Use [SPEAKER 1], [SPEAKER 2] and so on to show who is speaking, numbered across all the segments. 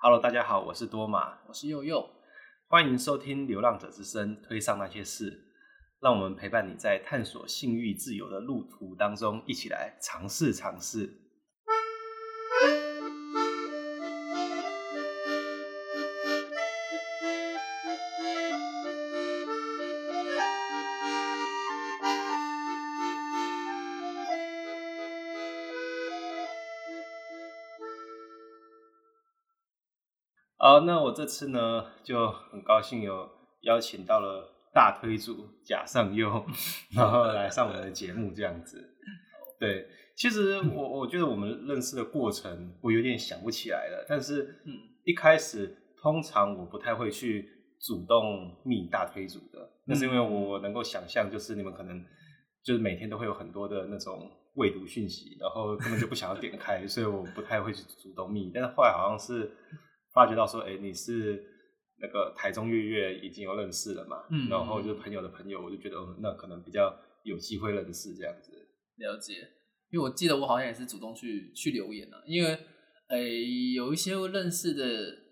[SPEAKER 1] Hello，大家好，我是多玛，
[SPEAKER 2] 我是佑佑，
[SPEAKER 1] 欢迎收听《流浪者之声》，推上那些事，让我们陪伴你在探索性欲自由的路途当中，一起来尝试尝试。好，那我这次呢就很高兴有邀请到了大推主贾尚优，然后来上我们的节目这样子。对，其实我我觉得我们认识的过程我有点想不起来了，但是一开始通常我不太会去主动密大推主的，那是因为我能够想象，就是你们可能就是每天都会有很多的那种未读讯息，然后根本就不想要点开，所以我不太会去主动密。但是后来好像是。发觉到说，哎、欸，你是那个台中月月已经有认识了嘛？嗯，然后就是朋友的朋友，我就觉得，哦，那可能比较有机会认识这样子。
[SPEAKER 2] 了解，因为我记得我好像也是主动去去留言啊，因为，哎、欸，有一些认识的，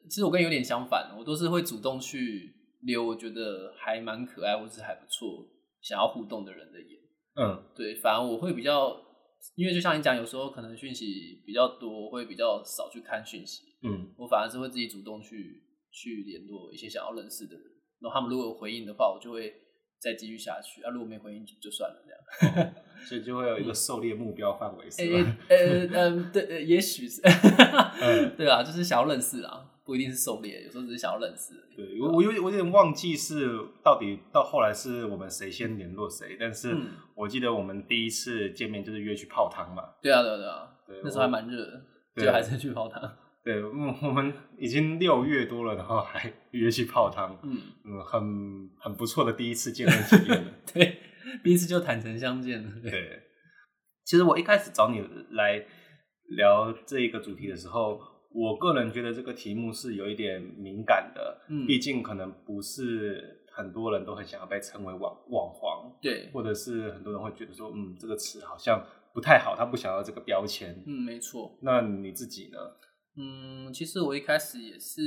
[SPEAKER 2] 其实我跟有点相反，我都是会主动去留，我觉得还蛮可爱或是还不错，想要互动的人的言。嗯，对，反而我会比较。因为就像你讲，有时候可能讯息比较多，会比较少去看讯息。嗯，我反而是会自己主动去去联络一些想要认识的人。然后他们如果有回应的话，我就会再继续下去。啊，如果没回应就算了这样。
[SPEAKER 1] 哦、所以就会有一个狩猎目标范围，是
[SPEAKER 2] 吧？呃呃嗯，对，也许是。嗯、对啊，就是想要认识啊。不一定是狩猎，有时候只是想要认识。
[SPEAKER 1] 对，我我有我有点忘记是到底到后来是我们谁先联络谁，但是我记得我们第一次见面就是约去泡汤嘛。
[SPEAKER 2] 对啊，对啊，对啊，对，那时候还蛮热的，就还是去泡汤。
[SPEAKER 1] 对，我们已经六月多了，然后还约去泡汤，嗯嗯，很很不错的第一次见面 体验。
[SPEAKER 2] 对，第一次就坦诚相见。
[SPEAKER 1] 对，其实我一开始找你来聊这一个主题的时候。我个人觉得这个题目是有一点敏感的，嗯，毕竟可能不是很多人都很想要被称为网网黄，
[SPEAKER 2] 对，
[SPEAKER 1] 或者是很多人会觉得说，嗯，这个词好像不太好，他不想要这个标签，
[SPEAKER 2] 嗯，没错。
[SPEAKER 1] 那你自己呢？
[SPEAKER 2] 嗯，其实我一开始也是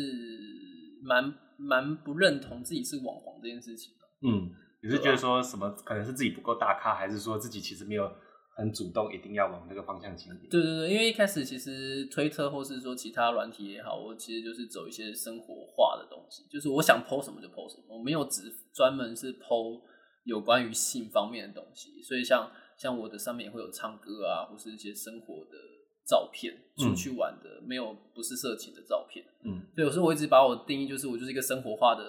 [SPEAKER 2] 蛮蛮不认同自己是网黄这件事情的，
[SPEAKER 1] 嗯，你是觉得说什么？可能是自己不够大咖，还是说自己其实没有？很主动，一定要往那个方向前进。
[SPEAKER 2] 对对对，因为一开始其实推特或是说其他软体也好，我其实就是走一些生活化的东西，就是我想 po 什么就 po 什么，我没有只专门是 po 有关于性方面的东西。所以像像我的上面也会有唱歌啊，或是一些生活的照片，出去玩的，嗯、没有不是色情的照片。嗯，所以有时候我一直把我定义就是我就是一个生活化的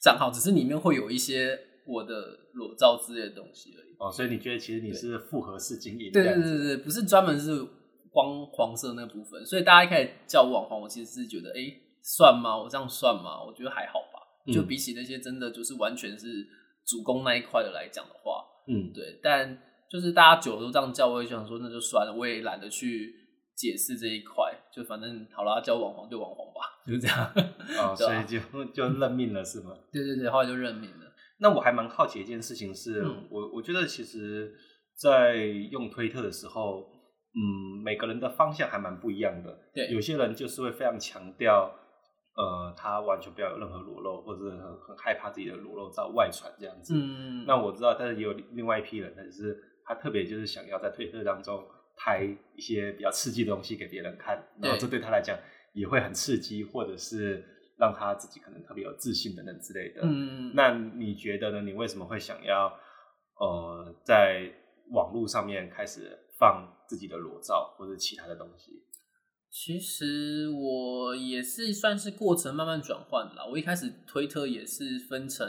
[SPEAKER 2] 账号，只是里面会有一些我的裸照之类的东西而已。
[SPEAKER 1] 哦，所以你觉得其实你是复合式经营？
[SPEAKER 2] 对对对对，不是专门是光黄色那部分。所以大家一开始叫我网红，我其实是觉得，哎、欸，算吗？我这样算吗？我觉得还好吧。嗯、就比起那些真的就是完全是主攻那一块的来讲的话，嗯，对。但就是大家久了都这样叫，我也想说那就算了，我也懒得去解释这一块。就反正好了，叫网红就网红吧，就是这样。
[SPEAKER 1] 哦，所以就就认命了是吗？
[SPEAKER 2] 对对对，后来就认命了。
[SPEAKER 1] 那我还蛮好奇一件事情是，嗯、我我觉得其实，在用推特的时候，嗯，每个人的方向还蛮不一样的。对，有些人就是会非常强调，呃，他完全不要有任何裸露，或者很很害怕自己的裸露照外传这样子。嗯，那我知道，但是也有另外一批人，但是他特别就是想要在推特当中拍一些比较刺激的东西给别人看，然后这对他来讲也会很刺激，或者是。让他自己可能特别有自信等等之类的。嗯，那你觉得呢？你为什么会想要呃在网络上面开始放自己的裸照或者其他的东西？
[SPEAKER 2] 其实我也是算是过程慢慢转换啦。我一开始推特也是分成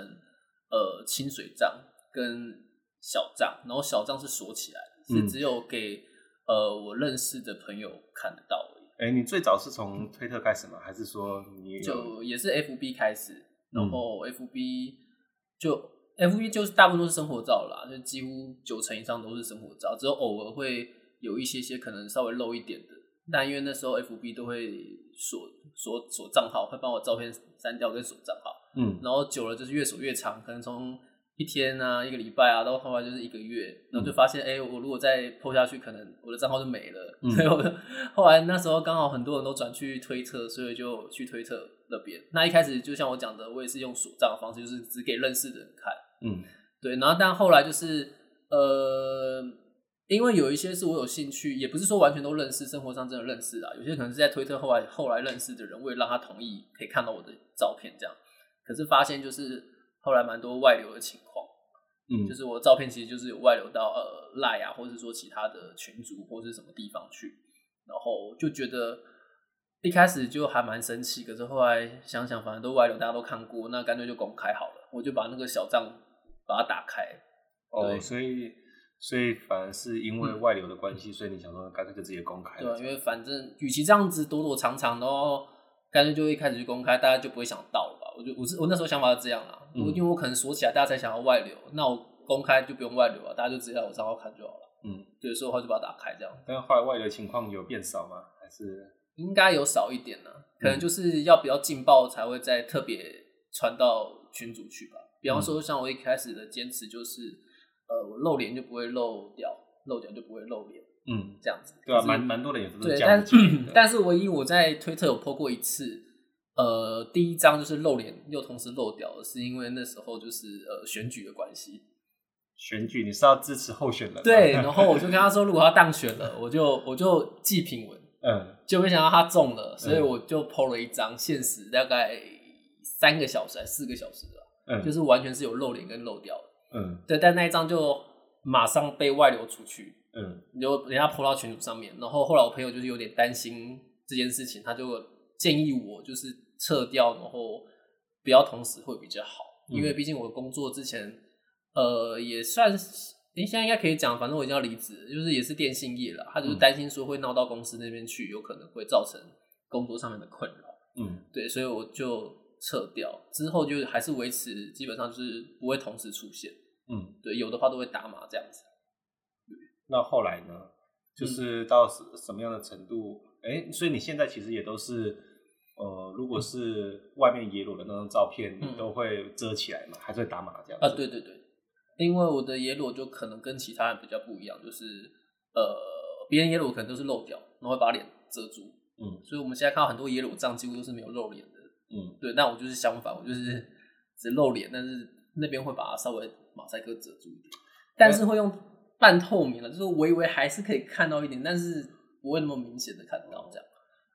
[SPEAKER 2] 呃清水账跟小账，然后小账是锁起来的，是只有给呃我认识的朋友看得到。
[SPEAKER 1] 哎、欸，你最早是从推特开始吗？还是说你
[SPEAKER 2] 就也是 FB 开始？然后 FB 就 FB 就是大部分都是生活照啦，就几乎九成以上都是生活照，只有偶尔会有一些些可能稍微露一点的。但因为那时候 FB 都会锁锁锁账号，会帮我照片删掉跟锁账号。嗯，然后久了就是越锁越长，可能从一天啊，一个礼拜啊，到后来就是一个月，然后就发现，哎、我如果再 po 下去，可能我的账号就没了。嗯、所以我后来那时候刚好很多人都转去推特，所以就去推特那边。那一开始就像我讲的，我也是用锁账的方式，就是只给认识的人看。嗯，对。然后但后来就是，呃，因为有一些是我有兴趣，也不是说完全都认识，生活上真的认识啊。有些可能是在推特后来后来认识的人，我也让他同意可以看到我的照片这样。可是发现就是后来蛮多外流的情况。嗯，就是我的照片其实就是有外流到呃赖啊，或者是说其他的群组或者是什么地方去，然后就觉得一开始就还蛮生气，可是后来想想反正都外流，大家都看过，那干脆就公开好了，我就把那个小账把它打开。
[SPEAKER 1] 哦，所以所以反而是因为外流的关系，嗯、所以你想说干脆就直接公开。
[SPEAKER 2] 对，因为反正与其这样子躲躲藏藏然后，干脆就一开始就公开，大家就不会想到了吧？我就我是我那时候想法是这样啦。因为我可能锁起来，大家才想要外流，那我公开就不用外流了，大家就直接在我账号看就好了。嗯，对，所以话就把它打开这样。
[SPEAKER 1] 但后来外流情况有变少吗？还是
[SPEAKER 2] 应该有少一点呢？可能就是要比较劲爆才会再特别传到群组去吧。比方说，像我一开始的坚持就是，呃，我露脸就不会露掉，露掉就不会露脸。嗯，这样子。
[SPEAKER 1] 对啊，蛮蛮多人也是这样。
[SPEAKER 2] 对，但是但是唯一我在推特有 po 过一次。呃，第一张就是露脸又同时露屌的，是因为那时候就是呃选举的关系。
[SPEAKER 1] 选举你是要支持候选人？
[SPEAKER 2] 对，然后我就跟他说，如果他当选了，我就我就寄品文。嗯，就没想到他中了，所以我就 po 了一张限时大概三个小时还是四个小时的，嗯，就是完全是有露脸跟露掉的。嗯，对，但那一张就马上被外流出去。嗯，就人家 po 到群组上面，然后后来我朋友就是有点担心这件事情，他就建议我就是。撤掉，然后不要同时会比较好，因为毕竟我工作之前，呃，也算是，诶，现在应该可以讲，反正我已经要离职，就是也是电信业了，他就是担心说会闹到公司那边去，有可能会造成工作上面的困扰，嗯，对，所以我就撤掉，之后就还是维持，基本上就是不会同时出现，嗯，对，有的话都会打码这样子。
[SPEAKER 1] 那后来呢？就是到什什么样的程度？哎、嗯，所以你现在其实也都是。呃，如果是外面野裸的那张照片，嗯、你都会遮起来嘛？还是会打码这样？
[SPEAKER 2] 啊，对对对，因为我的野裸就可能跟其他人比较不一样，就是呃，别人野裸可能都是露屌，然后会把脸遮住，嗯，所以我们现在看到很多野裸照几乎都是没有露脸的，嗯，对，那我就是相反，我就是只露脸，但是那边会把它稍微马赛克遮住一点，但是会用半透明的，就是微微还是可以看到一点，但是不会那么明显的看到这样。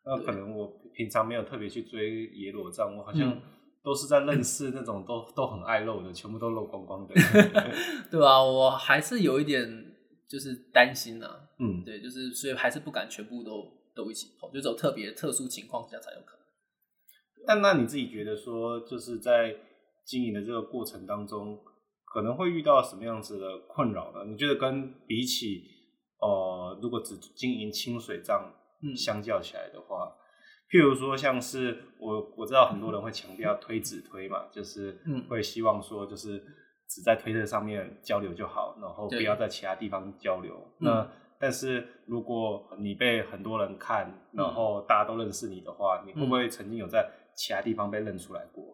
[SPEAKER 1] 那可能我平常没有特别去追野裸照，我好像都是在认识那种都、嗯、都很爱露的，全部都露光光的。
[SPEAKER 2] 对啊，我还是有一点就是担心呐、啊。嗯，对，就是所以还是不敢全部都都一起 po，就走特别特殊情况下才有可能。
[SPEAKER 1] 但那你自己觉得说，就是在经营的这个过程当中，可能会遇到什么样子的困扰呢？你觉得跟比起呃，如果只经营清水账？相较起来的话，譬如说，像是我我知道很多人会强调推只推嘛，就是会希望说，就是只在推特上面交流就好，然后不要在其他地方交流。那但是如果你被很多人看，然后大家都认识你的话，你会不会曾经有在其他地方被认出来过？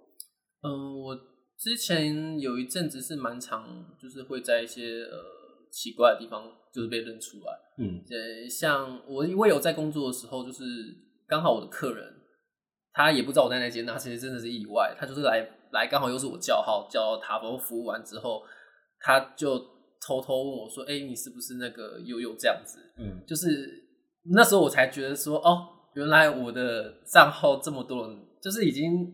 [SPEAKER 2] 嗯，我之前有一阵子是蛮常，就是会在一些呃。奇怪的地方就是被认出来，嗯，对，像我我有在工作的时候，就是刚好我的客人他也不知道我在那间，那其实真的是意外，他就是来来刚好又是我叫号叫他，然后服务完之后，他就偷偷问我说：“哎、欸，你是不是那个悠悠这样子？”嗯，就是那时候我才觉得说：“哦，原来我的账号这么多人，就是已经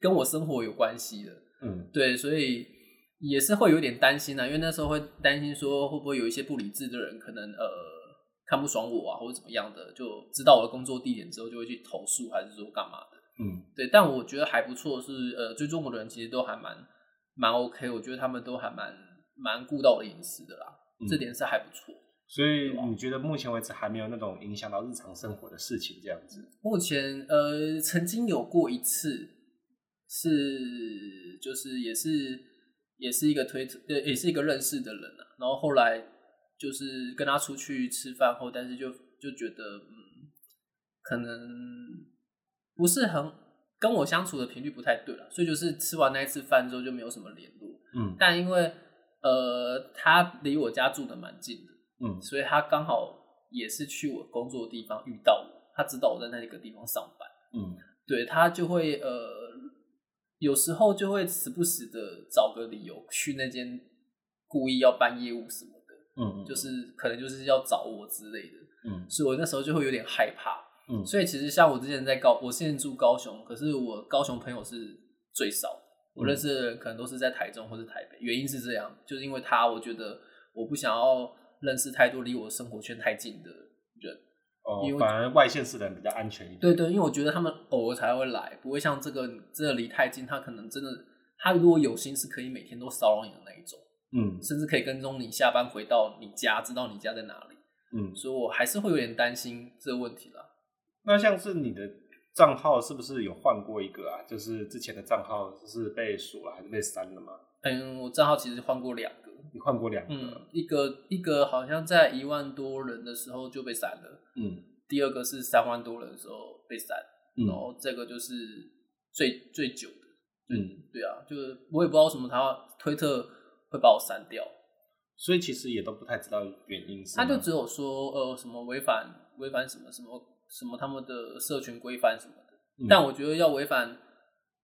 [SPEAKER 2] 跟我生活有关系了。”嗯，对，所以。也是会有点担心啊，因为那时候会担心说会不会有一些不理智的人可能呃看不爽我啊，或者怎么样的，就知道我的工作地点之后就会去投诉，还是说干嘛的？嗯，对。但我觉得还不错，是呃追踪我的人其实都还蛮蛮 OK，我觉得他们都还蛮蛮顾到我的隐私的啦，嗯，这点是还不错。
[SPEAKER 1] 所以你觉得目前为止还没有那种影响到日常生活的事情这样子？
[SPEAKER 2] 目前呃曾经有过一次，是就是也是。也是一个推也是一个认识的人啊。然后后来就是跟他出去吃饭后，但是就就觉得，嗯，可能不是很跟我相处的频率不太对了，所以就是吃完那一次饭之后就没有什么联络。
[SPEAKER 1] 嗯，
[SPEAKER 2] 但因为呃，他离我家住的蛮近的，
[SPEAKER 1] 嗯，
[SPEAKER 2] 所以他刚好也是去我工作的地方遇到我，他知道我在那个地方上班，
[SPEAKER 1] 嗯，
[SPEAKER 2] 对，他就会呃，有时候就会时不时的找个理由去那间故意要办业务什么的，
[SPEAKER 1] 嗯，
[SPEAKER 2] 就是可能就是要找我之类的，
[SPEAKER 1] 嗯，
[SPEAKER 2] 所以我那时候就会有点害怕，
[SPEAKER 1] 嗯，
[SPEAKER 2] 所以其实像我之前在高，我现在住高雄，可是我高雄朋友是最少的。我认识的人可能都是在台中或是台北，原因是这样，就是因为他，我觉得我不想要认识太多离我生活圈太近的人，
[SPEAKER 1] 哦，
[SPEAKER 2] 因为
[SPEAKER 1] 反而外县市的人比较安全一点。
[SPEAKER 2] 对对，因为我觉得他们偶尔才会来，不会像这个真的离太近，他可能真的，他如果有心是可以每天都骚扰你的那一种，
[SPEAKER 1] 嗯，
[SPEAKER 2] 甚至可以跟踪你下班回到你家，知道你家在哪里，
[SPEAKER 1] 嗯，
[SPEAKER 2] 所以我还是会有点担心这个问题啦。
[SPEAKER 1] 那像是你的。账号是不是有换过一个啊？就是之前的账号是被锁了还是被删了吗？
[SPEAKER 2] 嗯，我账号其实换过两个，
[SPEAKER 1] 你换过两个，
[SPEAKER 2] 嗯，一个一个好像在一万多人的时候就被删了，
[SPEAKER 1] 嗯，
[SPEAKER 2] 第二个是三万多人的时候被删，
[SPEAKER 1] 嗯，
[SPEAKER 2] 然后这个就是最最久的，
[SPEAKER 1] 嗯，
[SPEAKER 2] 对啊，就是我也不知道为什么他推特会把我删掉，
[SPEAKER 1] 所以其实也都不太知道原因是，
[SPEAKER 2] 他就只有说呃什么违反违反什么什么。什么他们的社群规范什么的，嗯、但我觉得要违反，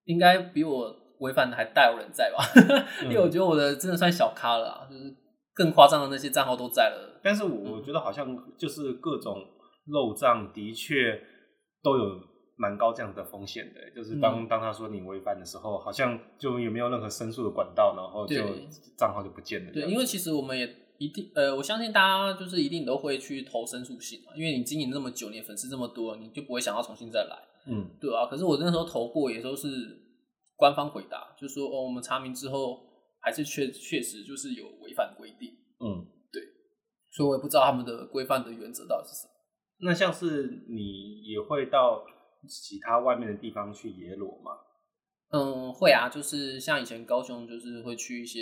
[SPEAKER 2] 应该比我违反的还大有人在吧？因为我觉得我的真的算小咖了啊，就是更夸张的那些账号都在了。
[SPEAKER 1] 但是我觉得好像就是各种漏账的确都有蛮高这样的风险的，就是当、嗯、当他说你违反的时候，好像就也没有任何申诉的管道，然后就账号就不见了。
[SPEAKER 2] 对，因为其实我们也。一定呃，我相信大家就是一定都会去投申诉信嘛，因为你经营那么久，你粉丝这么多，你就不会想要重新再来，嗯，对啊。可是我那时候投过，也都是官方回答，就说哦，我们查明之后还是确确实就是有违反规定，嗯，对。所以我也不知道他们的规范的原则到底是什么。
[SPEAKER 1] 那像是你也会到其他外面的地方去野裸吗？
[SPEAKER 2] 嗯，会啊，就是像以前高雄，就是会去一些。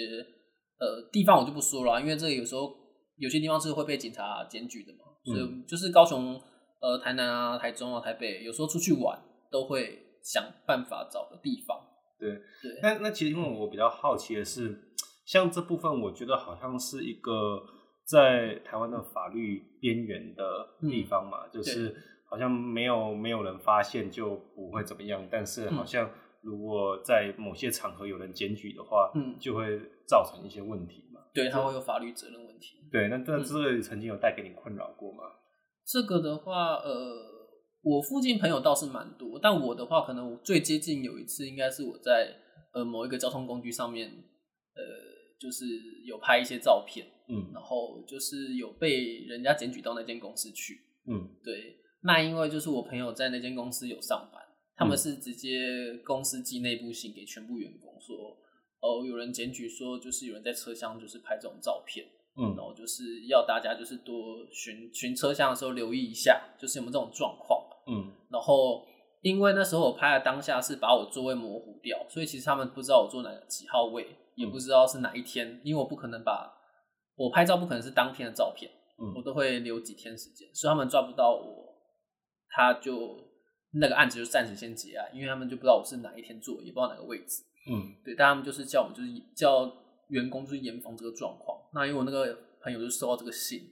[SPEAKER 2] 呃，地方我就不说了，因为这个有时候有些地方是会被警察检举的嘛，嗯、所以就是高雄、呃台南啊、台中啊、台北，有时候出去玩都会想办法找个地方。
[SPEAKER 1] 对
[SPEAKER 2] 对，
[SPEAKER 1] 那那其实因为我比较好奇的是，像这部分，我觉得好像是一个在台湾的法律边缘的地方嘛，嗯、就是好像没有没有人发现就不会怎么样，但是好像。如果在某些场合有人检举的话，嗯，就会造成一些问题嘛。
[SPEAKER 2] 对，他会有法律责任问题。
[SPEAKER 1] 对，那这这个曾经有带给你困扰过吗？
[SPEAKER 2] 这个的话，呃，我附近朋友倒是蛮多，但我的话，可能我最接近有一次，应该是我在呃某一个交通工具上面，呃，就是有拍一些照片，嗯，然后就是有被人家检举到那间公司去，嗯，对。那因为就是我朋友在那间公司有上班。他们是直接公司寄内部信给全部员工说，哦，有人检举说，就是有人在车厢就是拍这种照片，嗯，然后就是要大家就是多巡巡车厢的时候留意一下，就是有没有这种状况，嗯，然后因为那时候我拍的当下是把我座位模糊掉，所以其实他们不知道我坐哪几号位，也不知道是哪一天，因为我不可能把我拍照不可能是当天的照片，嗯，我都会留几天时间，所以他们抓不到我，他就。那个案子就暂时先结案，因为他们就不知道我是哪一天做，也不知道哪个位置。嗯，对，但他们就是叫我们，就是叫员工就是严防这个状况。那因为我那个朋友就收到这个信，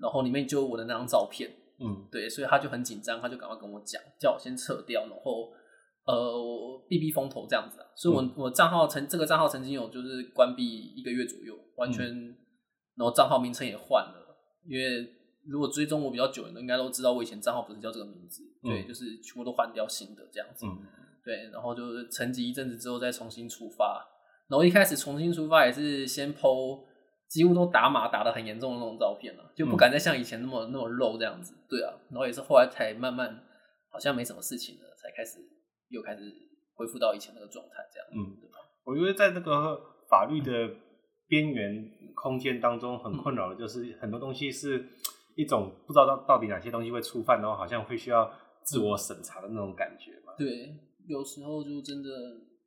[SPEAKER 2] 然后里面就有我的那张照片。嗯，对，所以他就很紧张，他就赶快跟我讲，叫我先撤掉，然后呃避避风头这样子啊。所以我，我我账号曾这个账号曾经有就是关闭一个月左右，完全，嗯、然后账号名称也换了，因为。如果追踪我比较久的，应该都知道我以前账号不是叫这个名字，嗯、对，就是全部都换掉新的这样子，嗯、对，然后就是沉寂一阵子之后再重新出发，然后一开始重新出发也是先 po 几乎都打码打得很严重的那种照片了，就不敢再像以前那么、嗯、那么露这样子，对啊，然后也是后来才慢慢好像没什么事情了，才开始又开始恢复到以前那个状态这样，嗯，对吧？
[SPEAKER 1] 我觉得在那个法律的边缘空间当中，很困扰的就是很多东西是。一种不知道到到底哪些东西会触犯，然后好像会需要自我审查的那种感觉嘛。
[SPEAKER 2] 对，有时候就真的，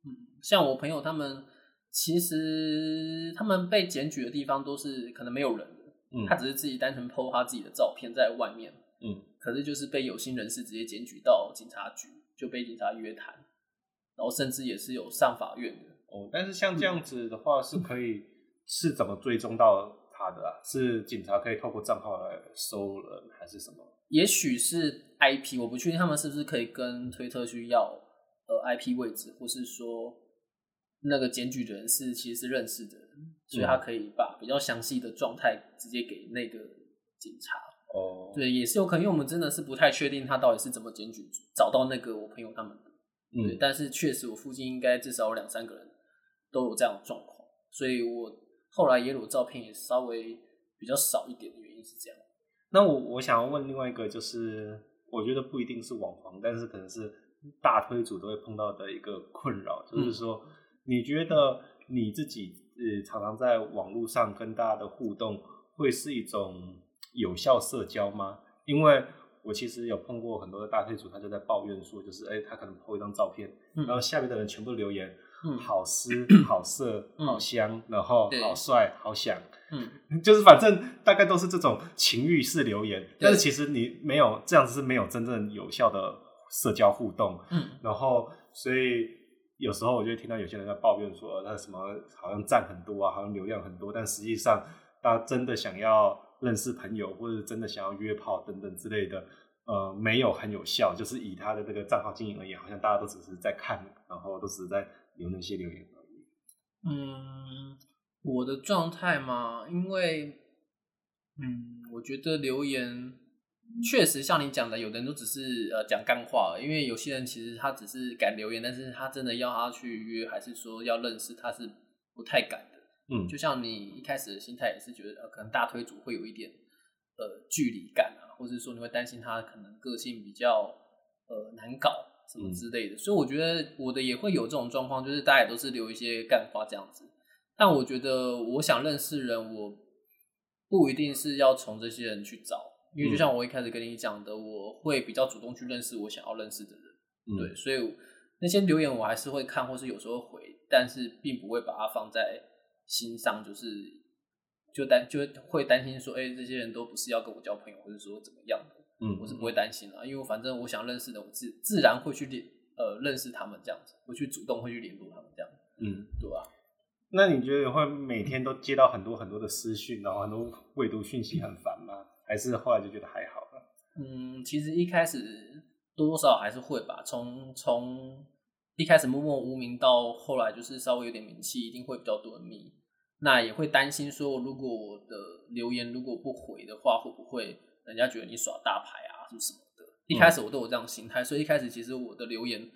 [SPEAKER 2] 嗯，像我朋友他们，其实他们被检举的地方都是可能没有人的，嗯，他只是自己单纯 po 他自己的照片在外面，嗯，可是就是被有心人士直接检举到警察局，就被警察约谈，然后甚至也是有上法院的。
[SPEAKER 1] 哦，但是像这样子的话，是可以是怎么追踪到他的啊？是警察可以透过账号来搜人，还是什么？
[SPEAKER 2] 也许是 IP，我不确定他们是不是可以跟推特去要呃 IP 位置，或是说那个检举人是其实是认识的人，所以他可以把比较详细的状态直接给那个警察。
[SPEAKER 1] 哦，
[SPEAKER 2] 对，也是有可能，因为我们真的是不太确定他到底是怎么检举找到那个我朋友他们的。嗯，对，但是确实我附近应该至少有两三个人都有这样的状况，所以我后来耶鲁照片也稍微比较少一点的原因是这样。
[SPEAKER 1] 那我我想要问另外一个，就是我觉得不一定是网红，但是可能是大推主都会碰到的一个困扰，就是说，你觉得你自己呃常常在网络上跟大家的互动，会是一种有效社交吗？因为我其实有碰过很多的大推主，他就在抱怨说，就是哎、欸，他可能 po 一张照片，然后下面的人全部留言。嗯，好湿，好色，好香，嗯、然后好帅，好想，嗯，就是反正大概都是这种情欲式留言，但是其实你没有这样子是没有真正有效的社交互动，嗯，然后所以有时候我就会听到有些人在抱怨说，他什么好像赞很多啊，好像流量很多，但实际上大家真的想要认识朋友或者真的想要约炮等等之类的，呃，没有很有效，就是以他的这个账号经营而言，好像大家都只是在看，然后都只是在。留那些留言而已。
[SPEAKER 2] 嗯，我的状态嘛，因为，嗯，我觉得留言确实像你讲的，有的人都只是呃讲干话，因为有些人其实他只是敢留言，但是他真的要他去约，还是说要认识，他是不太敢的。嗯，就像你一开始的心态也是觉得，呃，可能大推主会有一点呃距离感啊，或者说你会担心他可能个性比较呃难搞。什么之类的，所以我觉得我的也会有这种状况，就是大家也都是留一些干话这样子。但我觉得，我想认识人，我不一定是要从这些人去找，因为就像我一开始跟你讲的，我会比较主动去认识我想要认识的人。嗯、对，所以那些留言我还是会看，或是有时候回，但是并不会把它放在心上，就是就担就会担心说，哎、欸，这些人都不是要跟我交朋友，或者说怎么样的。嗯，我是不会担心啦，因为反正我想认识的，我自自然会去联呃认识他们这样子，会去主动会去联络他们这样子。嗯，对吧？
[SPEAKER 1] 那你觉得会每天都接到很多很多的私讯，然后很多未读讯息很烦吗？还是后来就觉得还好了？
[SPEAKER 2] 嗯，其实一开始多多少少还是会吧，从从一开始默默无名到后来就是稍微有点名气，一定会比较多人密。那也会担心说，如果我的留言如果不回的话，会不会？人家觉得你耍大牌啊，什么什么的。一开始我都有这样心态，嗯、所以一开始其实我的留言，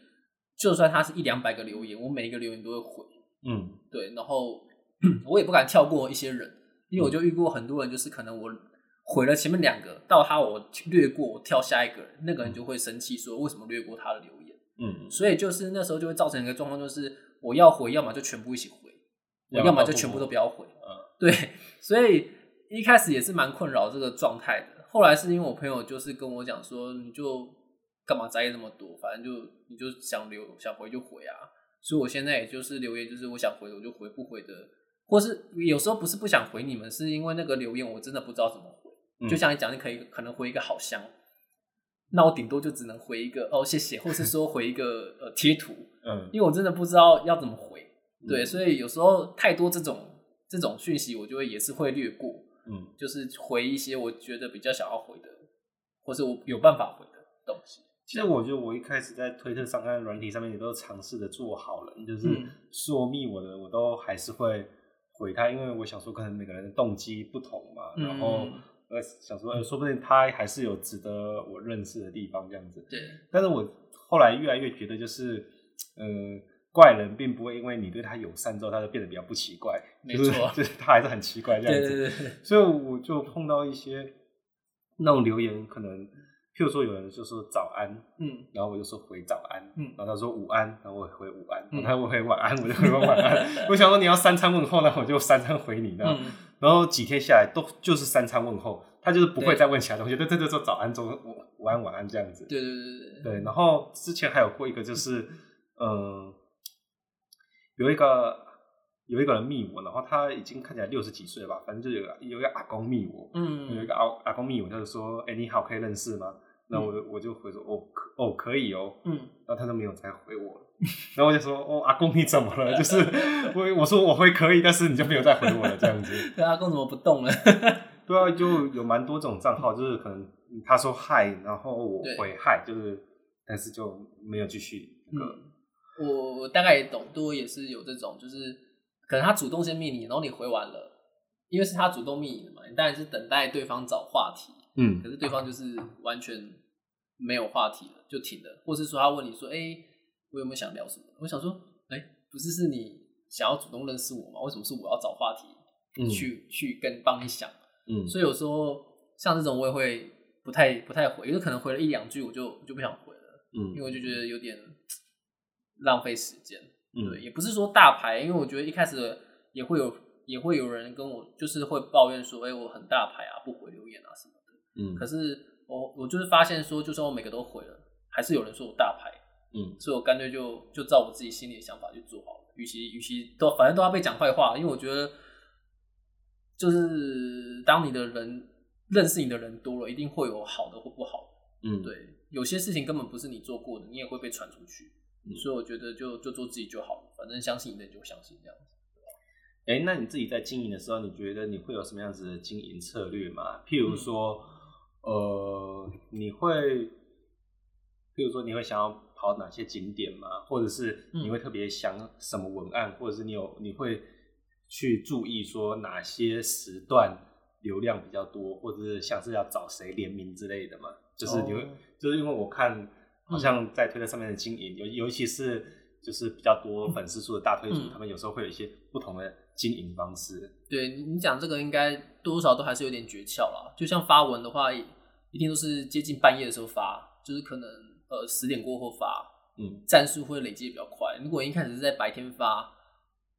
[SPEAKER 2] 就算他是一两百个留言，我每一个留言都会回。嗯，对。然后 我也不敢跳过一些人，因为我就遇过很多人，就是可能我回了前面两个，到他我略过，我跳下一个人，那个人就会生气，说为什么略过他的留言？嗯，所以就是那时候就会造成一个状况，就是我要回，要么就全部一起回，我要么就全部都不要回。嗯，对。所以一开始也是蛮困扰这个状态的。后来是因为我朋友就是跟我讲说，你就干嘛在意那么多，反正就你就想留想回就回啊。所以我现在也就是留言，就是我想回我就回，不回的，或是有时候不是不想回你们，是因为那个留言我真的不知道怎么回。嗯、就像你讲，你可以可能回一个好香，那我顶多就只能回一个哦谢谢，或是说回一个呃贴图，嗯，因为我真的不知道要怎么回。对，所以有时候太多这种这种讯息，我就会也是会略过。嗯，就是回一些我觉得比较想要回的，或是我有办法回的东西。
[SPEAKER 1] 其实我觉得我一开始在推特上、看软体上面也都尝试着做好了，就是说密我的，我都还是会回他，因为我想说可能每个人的动机不同嘛，然后呃想说，说不定他还是有值得我认识的地方这样子。对，但是我后来越来越觉得就是，嗯。怪人并不会因为你对他友善之后，他就变得比较不奇怪，没错，就是他还是很奇怪这样子。对对对。所以我就碰到一些那种留言，可能譬如说有人就说早安，嗯，然后我就说回早安，嗯，然后他说午安，然后我回午安，然后他回晚安，我就回晚安。我想说你要三餐问候，那我就三餐回你，然后然后几天下来都就是三餐问候，他就是不会再问其他东西，对对对，说早安、中午午安、晚安这样子。对对对对。对，然后之前还有过一个就是，嗯。有一个有一个人密我，然后他已经看起来六十几岁了吧，反正就有个有一个阿公密我，嗯，有一个阿阿公密我，就是说，哎、欸，你好，可以认识吗？那我我就回说哦可哦可以哦，嗯，然后他都没有再回我了，然后我就说哦阿公你怎么了？就是我我说我会可以，但是你就没有再回我了这样子。
[SPEAKER 2] 对阿公怎么不动了？
[SPEAKER 1] 对啊，就有蛮多这种账号，就是可能他说嗨，然后我回嗨，就是但是就没有继续。嗯，
[SPEAKER 2] 我我大概也懂，多也是有这种，就是可能他主动先密你，然后你回完了，因为是他主动密你的嘛，你当然是等待对方找话题。嗯，可是对方就是完全没有话题了，就停了，或是说他问你说：“哎、欸，我有没有想聊什么？”我想说：“哎、欸，不是是你想要主动认识我吗？为什么是我要找话题去、嗯、去跟帮你想？”嗯，所以有时候像这种我也会不太不太回，有可能回了一两句我就就不想回了。嗯，因为我就觉得有点浪费时间。嗯，对，也不是说大牌，因为我觉得一开始也会有也会有人跟我就是会抱怨说：“哎、欸，我很大牌啊，不回留言啊什么。”嗯，可是我我就是发现说，就算我每个都毁了，还是有人说我大牌，嗯，所以我干脆就就照我自己心里的想法去做好了。与其与其都反正都要被讲坏话，因为我觉得就是当你的人认识你的人多了，一定会有好的或不好的，嗯，对，有些事情根本不是你做过的，你也会被传出去，嗯，所以我觉得就就做自己就好了，反正相信你的就相信这样子。
[SPEAKER 1] 哎，那你自己在经营的时候，你觉得你会有什么样子的经营策略吗？譬如说。嗯呃，你会，比如说你会想要跑哪些景点吗？或者是你会特别想什么文案，嗯、或者是你有你会去注意说哪些时段流量比较多，或者是像是要找谁联名之类的吗？就是你会，哦、就是因为我看好像在推特上面的经营，尤、嗯、尤其是就是比较多粉丝数的大推主，嗯、他们有时候会有一些不同的经营方式。
[SPEAKER 2] 对，你讲这个应该多少都还是有点诀窍啦，就像发文的话。一定都是接近半夜的时候发，就是可能呃十点过后发，嗯，战术会累积比较快。如果一开始是在白天发，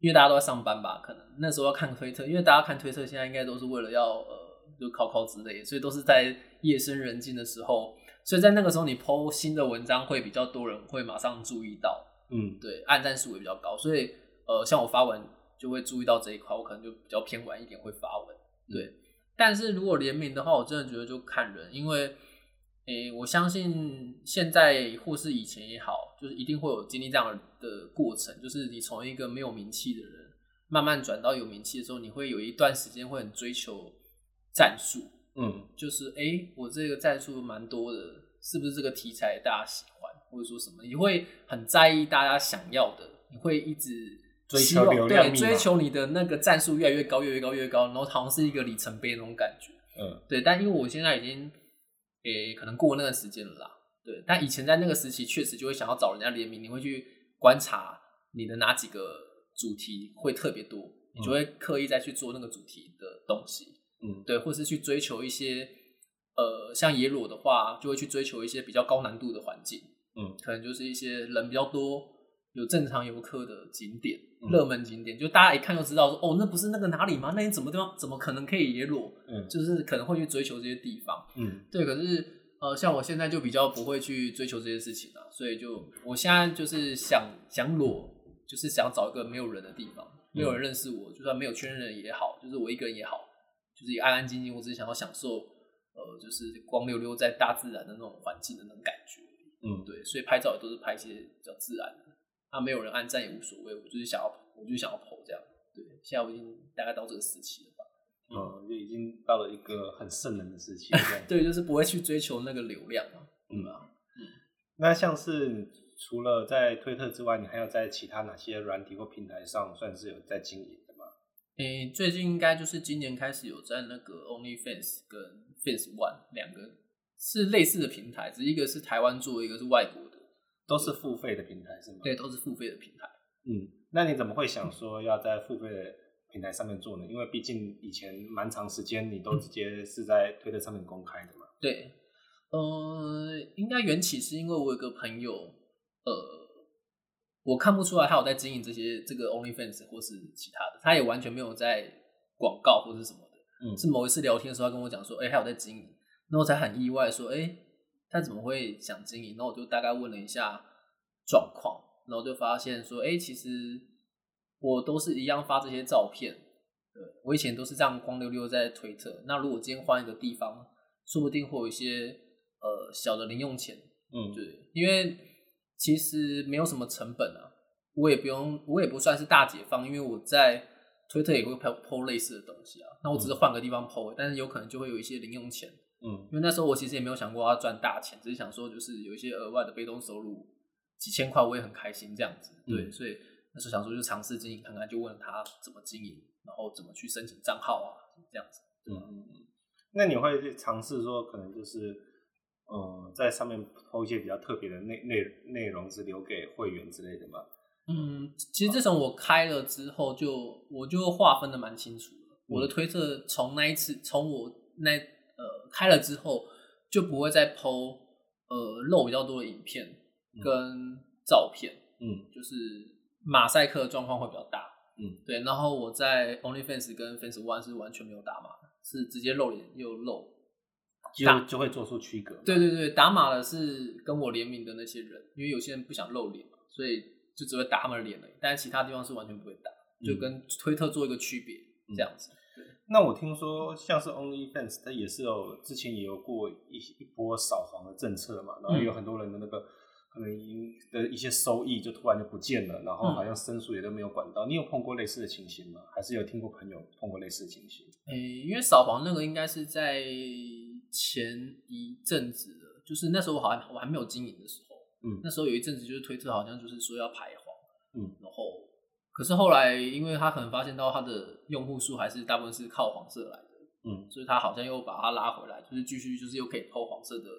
[SPEAKER 2] 因为大家都在上班吧，可能那时候要看推特，因为大家看推特现在应该都是为了要呃就考考之类，所以都是在夜深人静的时候，所以在那个时候你 po 新的文章会比较多人会马上注意到，嗯，对，按赞数也比较高，所以呃像我发文就会注意到这一块，我可能就比较偏晚一点会发文，对。嗯但是如果联名的话，我真的觉得就看人，因为，诶、欸，我相信现在或是以前也好，就是一定会有经历这样的过程，就是你从一个没有名气的人，慢慢转到有名气的时候，你会有一段时间会很追求战术，嗯，就是诶、欸，我这个战术蛮多的，是不是这个题材大家喜欢，或者说什么，你会很在意大家想要的，你会一直。追求流量，对，追求你的那个战术越来越高，越来越高，越高，然后好像是一个里程碑那种感觉。嗯，对。但因为我现在已经，诶、欸，可能过那个时间了啦。对，但以前在那个时期，确实就会想要找人家联名，你会去观察你的哪几个主题会特别多，你就会刻意再去做那个主题的东西。嗯，对，或是去追求一些，呃，像野裸的话，就会去追求一些比较高难度的环境。嗯，可能就是一些人比较多。有正常游客的景点，热门景点，嗯、就大家一看就知道说，哦，那不是那个哪里吗？那你怎么地方怎么可能可以野裸？嗯，就是可能会去追求这些地方。嗯，对。可是，呃，像我现在就比较不会去追求这些事情了，所以就我现在就是想想裸，就是想找一个没有人的地方，没有人认识我，就算没有圈人也好，就是我一个人也好，就是安安静静，我只是想要享受，呃，就是光溜溜在大自然的那种环境的那种感觉。嗯，对。所以拍照也都是拍一些比较自然的。啊、没有人按赞也无所谓，我就是想要，我就是想要跑这样。对，现在我已经大概到这个时期了吧？
[SPEAKER 1] 嗯，就已经到了一个很圣人的时期。
[SPEAKER 2] 对，就是不会去追求那个流量嘛。嗯啊，
[SPEAKER 1] 嗯。那像是除了在推特之外，你还要在其他哪些软体或平台上算是有在经营的吗？
[SPEAKER 2] 诶、欸，最近应该就是今年开始有在那个 OnlyFans 跟 Fans One 两个是类似的平台，只一个是台湾做，一个是外国的。
[SPEAKER 1] 都是付费的平台是吗？
[SPEAKER 2] 对，都是付费的平台。
[SPEAKER 1] 嗯，那你怎么会想说要在付费的平台上面做呢？因为毕竟以前蛮长时间你都直接是在推特上面公开的嘛。
[SPEAKER 2] 对，呃，应该缘起是因为我有个朋友，呃，我看不出来他有在经营这些这个 OnlyFans 或是其他的，他也完全没有在广告或是什么的。嗯，是某一次聊天的时候，他跟我讲说，哎、欸，他有在经营，那我才很意外说，哎、欸。他怎么会想经营？那我就大概问了一下状况，然后就发现说，哎、欸，其实我都是一样发这些照片。对，我以前都是这样光溜溜在推特。那如果今天换一个地方，说不定会有一些呃小的零用钱，
[SPEAKER 1] 嗯，
[SPEAKER 2] 对，因为其实没有什么成本啊，我也不用，我也不算是大解放，因为我在推特也会 po 类似的东西啊，那我只是换个地方嗯、但是有可能就会有一些零用钱，
[SPEAKER 1] 嗯，
[SPEAKER 2] 因为那时候我其实也没有想过要赚大钱，只是想说就是有一些额外的被动收入，几千块我也很开心这样子，对，嗯、所以那时候想说就尝试经营看看，就问他怎么经营，然后怎么去申请账号啊，这样子，
[SPEAKER 1] 嗯嗯嗯，那你会去尝试说可能就是，嗯，在上面 po 一些比较特别的内内内容是留给会员之类的吗？
[SPEAKER 2] 嗯，其实自从我开了之后就，就我就划分的蛮清楚了。嗯、我的推测从那一次，从我那呃开了之后，就不会再 po 呃露比较多的影片跟照片。
[SPEAKER 1] 嗯，
[SPEAKER 2] 就是马赛克状况会比较大。
[SPEAKER 1] 嗯，
[SPEAKER 2] 对。然后我在 OnlyFans 跟 Fans One 是完全没有打码，是直接露脸又露，
[SPEAKER 1] 就就会做出区隔。
[SPEAKER 2] 对对对，打码的是跟我联名的那些人，因为有些人不想露脸嘛，所以。就只会打他们的脸而已，但是其他地方是完全不会打，嗯、就跟推特做一个区别，这样子。对。
[SPEAKER 1] 那我听说像是 OnlyFans，它也是有之前也有过一一波扫黄的政策嘛，然后有很多人的那个可能的一些收益就突然就不见了，然后好像申诉也都没有管到。嗯、你有碰过类似的情形吗？还是有听过朋友碰过类似的情形？
[SPEAKER 2] 诶、欸，因为扫黄那个应该是在前一阵子的，就是那时候我好像我还没有经营的时候。
[SPEAKER 1] 嗯，
[SPEAKER 2] 那时候有一阵子就是推特好像就是说要排黄，
[SPEAKER 1] 嗯，
[SPEAKER 2] 然后可是后来因为他可能发现到他的用户数还是大部分是靠黄色来的，
[SPEAKER 1] 嗯，
[SPEAKER 2] 所以他好像又把它拉回来，就是继续就是又可以 po 黄色的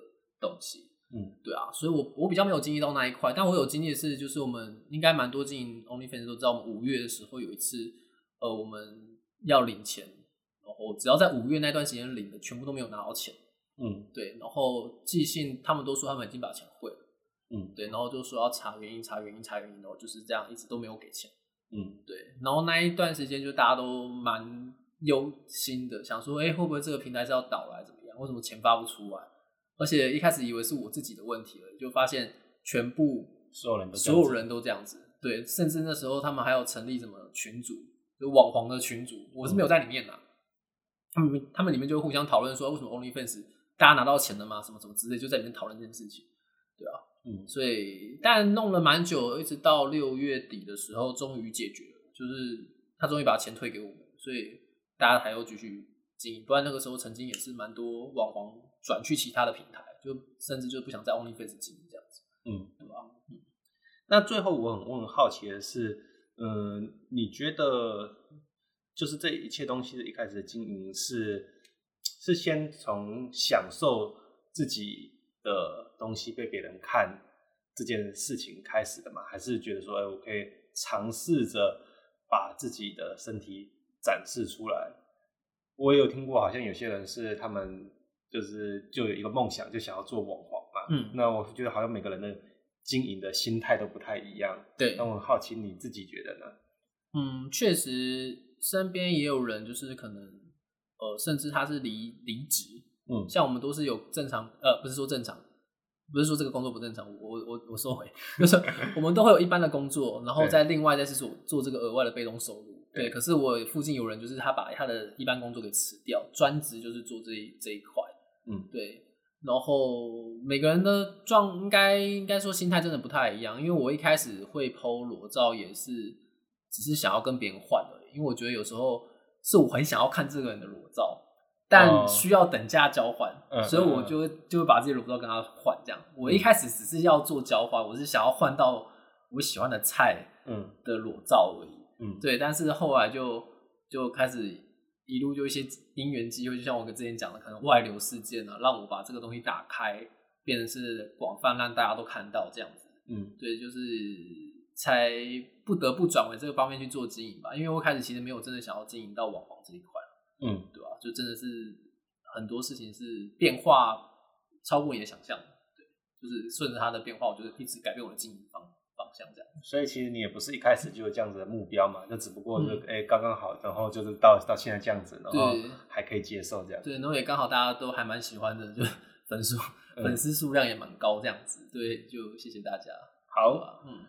[SPEAKER 2] 东西，
[SPEAKER 1] 嗯，
[SPEAKER 2] 对啊，所以我我比较没有经历到那一块，但我有经历的是就是我们应该蛮多经营 OnlyFans 都知道，我们五月的时候有一次，呃，我们要领钱，然后只要在五月那段时间领的全部都没有拿到钱，
[SPEAKER 1] 嗯，
[SPEAKER 2] 对，然后寄信他们都说他们已经把钱汇了。
[SPEAKER 1] 嗯，
[SPEAKER 2] 对，然后就说要查原因，查原因，查原因，然后就是这样，一直都没有给钱。
[SPEAKER 1] 嗯，
[SPEAKER 2] 对，然后那一段时间就大家都蛮忧心的，想说，哎，会不会这个平台是要倒来，怎么样？为什么钱发不出来？而且一开始以为是我自己的问题了，就发现全部
[SPEAKER 1] 所有人都
[SPEAKER 2] 所有人都这样子。对，甚至那时候他们还有成立什么群组，就网黄的群组，我是没有在里面的。嗯、他们他们里面就会互相讨论说，为什么 OnlyFans 大家拿到钱了吗？什么什么之类，就在里面讨论这件事情。对啊。
[SPEAKER 1] 嗯，
[SPEAKER 2] 所以但弄了蛮久，一直到六月底的时候，终于解决了，就是他终于把钱退给我们，所以大家还要继续经营。不然那个时候曾经也是蛮多网红转去其他的平台，就甚至就不想在 OnlyFans 经营这样子。
[SPEAKER 1] 嗯，
[SPEAKER 2] 对吧？嗯。
[SPEAKER 1] 那最后我很我很好奇的是，嗯、呃，你觉得就是这一切东西的一开始的经营是是先从享受自己的东西被别人看这件事情开始的嘛？还是觉得说，哎，我可以尝试着把自己的身体展示出来？我也有听过，好像有些人是他们就是就有一个梦想，就想要做网红嘛。
[SPEAKER 2] 嗯，
[SPEAKER 1] 那我觉得好像每个人的经营的心态都不太一样。
[SPEAKER 2] 对，
[SPEAKER 1] 那我很好奇你自己觉得呢？
[SPEAKER 2] 嗯，确实身边也有人就是可能呃，甚至他是离离职。
[SPEAKER 1] 嗯，
[SPEAKER 2] 像我们都是有正常呃，不是说正常。不是说这个工作不正常，我我我收回，就是我们都会有一般的工作，然后再另外再是做做这个额外的被动收入。对，对，可是我附近有人就是他把他的一般工作给辞掉，专职就是做这一这一块。
[SPEAKER 1] 嗯，
[SPEAKER 2] 对。然后每个人的状应该应该说心态真的不太一样，因为我一开始会 po 裸照也是只是想要跟别人换而已，因为我觉得有时候是我很想要看这个人的裸照。但需要等价交换，嗯、所以我就会就会把这些裸照跟他换。这样，嗯、我一开始只是要做交换，我是想要换到我喜欢的菜嗯的裸照而已。
[SPEAKER 1] 嗯，
[SPEAKER 2] 对。但是后来就就开始一路就一些因缘机会，就像我跟之前讲的，可能外流事件啊，让我把这个东西打开，变成是广泛让大家都看到这样子。
[SPEAKER 1] 嗯，
[SPEAKER 2] 对，就是才不得不转为这个方面去做经营吧。因为我开始其实没有真的想要经营到网红这一块。
[SPEAKER 1] 嗯，
[SPEAKER 2] 对吧、啊？就真的是很多事情是变化超过你的想象，对，就是顺着它的变化，我就一直改变我的经营方方向这样。
[SPEAKER 1] 所以其实你也不是一开始就有这样子的目标嘛，就只不过就哎刚刚好，然后就是到到现在这样子，然后还可以接受这样。
[SPEAKER 2] 对，然后也刚好大家都还蛮喜欢的，就 粉丝粉丝数量也蛮高这样子。对，就谢谢大家。
[SPEAKER 1] 好，
[SPEAKER 2] 吧嗯，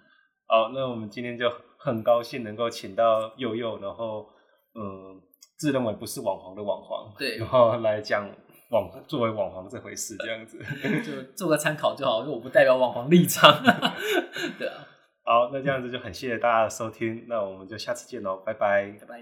[SPEAKER 1] 好，那我们今天就很高兴能够请到佑佑，然后嗯。自认为不是网皇的网皇，
[SPEAKER 2] 对，
[SPEAKER 1] 然后来讲网作为网皇这回事，这样子
[SPEAKER 3] 就做个参考就好，我不代表网皇立场。对啊，
[SPEAKER 1] 好，那这样子就很谢谢大家的收听，那我们就下次见喽，拜拜，
[SPEAKER 3] 拜拜。